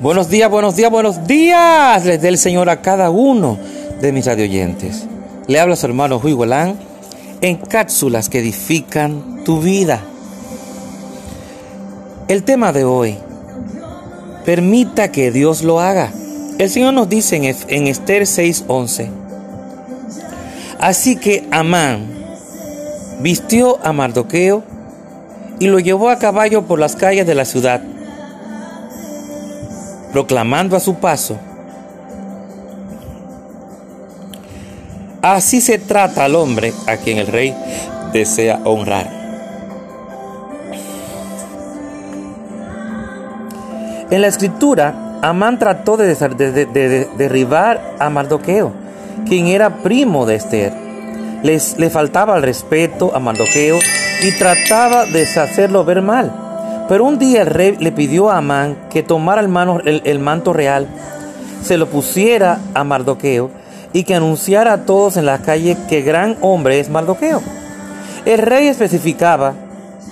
Buenos días, buenos días, buenos días. Les dé el Señor a cada uno de mis radioyentes. Le habla su hermano Huy Golán en cápsulas que edifican tu vida. El tema de hoy, permita que Dios lo haga. El Señor nos dice en, en Esther 6:11, así que Amán vistió a Mardoqueo y lo llevó a caballo por las calles de la ciudad proclamando a su paso, así se trata al hombre a quien el rey desea honrar. En la escritura, Amán trató de, derribar a Mardoqueo, quien era primo de Esther. Les, le faltaba el respeto a Mardoqueo y trataba de hacerlo ver mal. Pero un día el rey le pidió a Amán que tomara el, el, manto real, se lo pusiera a Mardoqueo y que anunciara a todos en la calle que gran hombre es Mardoqueo. El rey especificaba,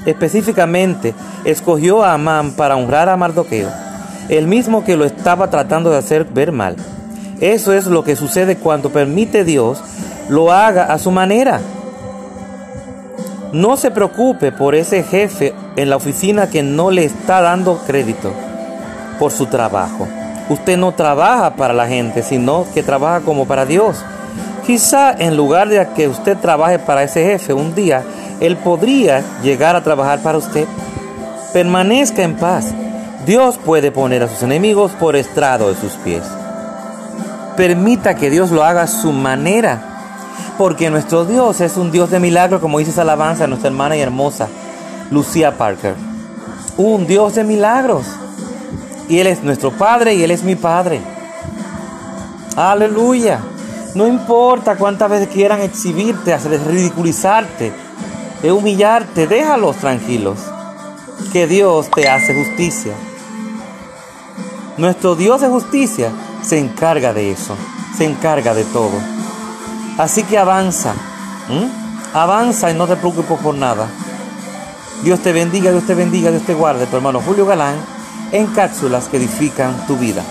específicamente, escogió a Amán para honrar a Mardoqueo, el mismo que lo estaba tratando de hacer ver mal. Eso es lo que sucede cuando permite Dios lo haga a su manera. No se preocupe por ese jefe en la oficina que no le está dando crédito por su trabajo. Usted no trabaja para la gente, sino que trabaja como para Dios. Quizá en lugar de que usted trabaje para ese jefe un día, él podría llegar a trabajar para usted. Permanezca en paz. Dios puede poner a sus enemigos por estrado de sus pies. Permita que Dios lo haga a su manera porque nuestro Dios es un Dios de milagros, como dice esa alabanza nuestra hermana y hermosa Lucía Parker. Un Dios de milagros. Y Él es nuestro Padre y Él es mi Padre. Aleluya. No importa cuántas veces quieran exhibirte, hacer ridiculizarte, de humillarte, déjalos tranquilos. Que Dios te hace justicia. Nuestro Dios de justicia se encarga de eso, se encarga de todo. Así que avanza, avanza y no te preocupes por nada. Dios te bendiga, Dios te bendiga, Dios te guarde. Tu hermano Julio Galán en cápsulas que edifican tu vida.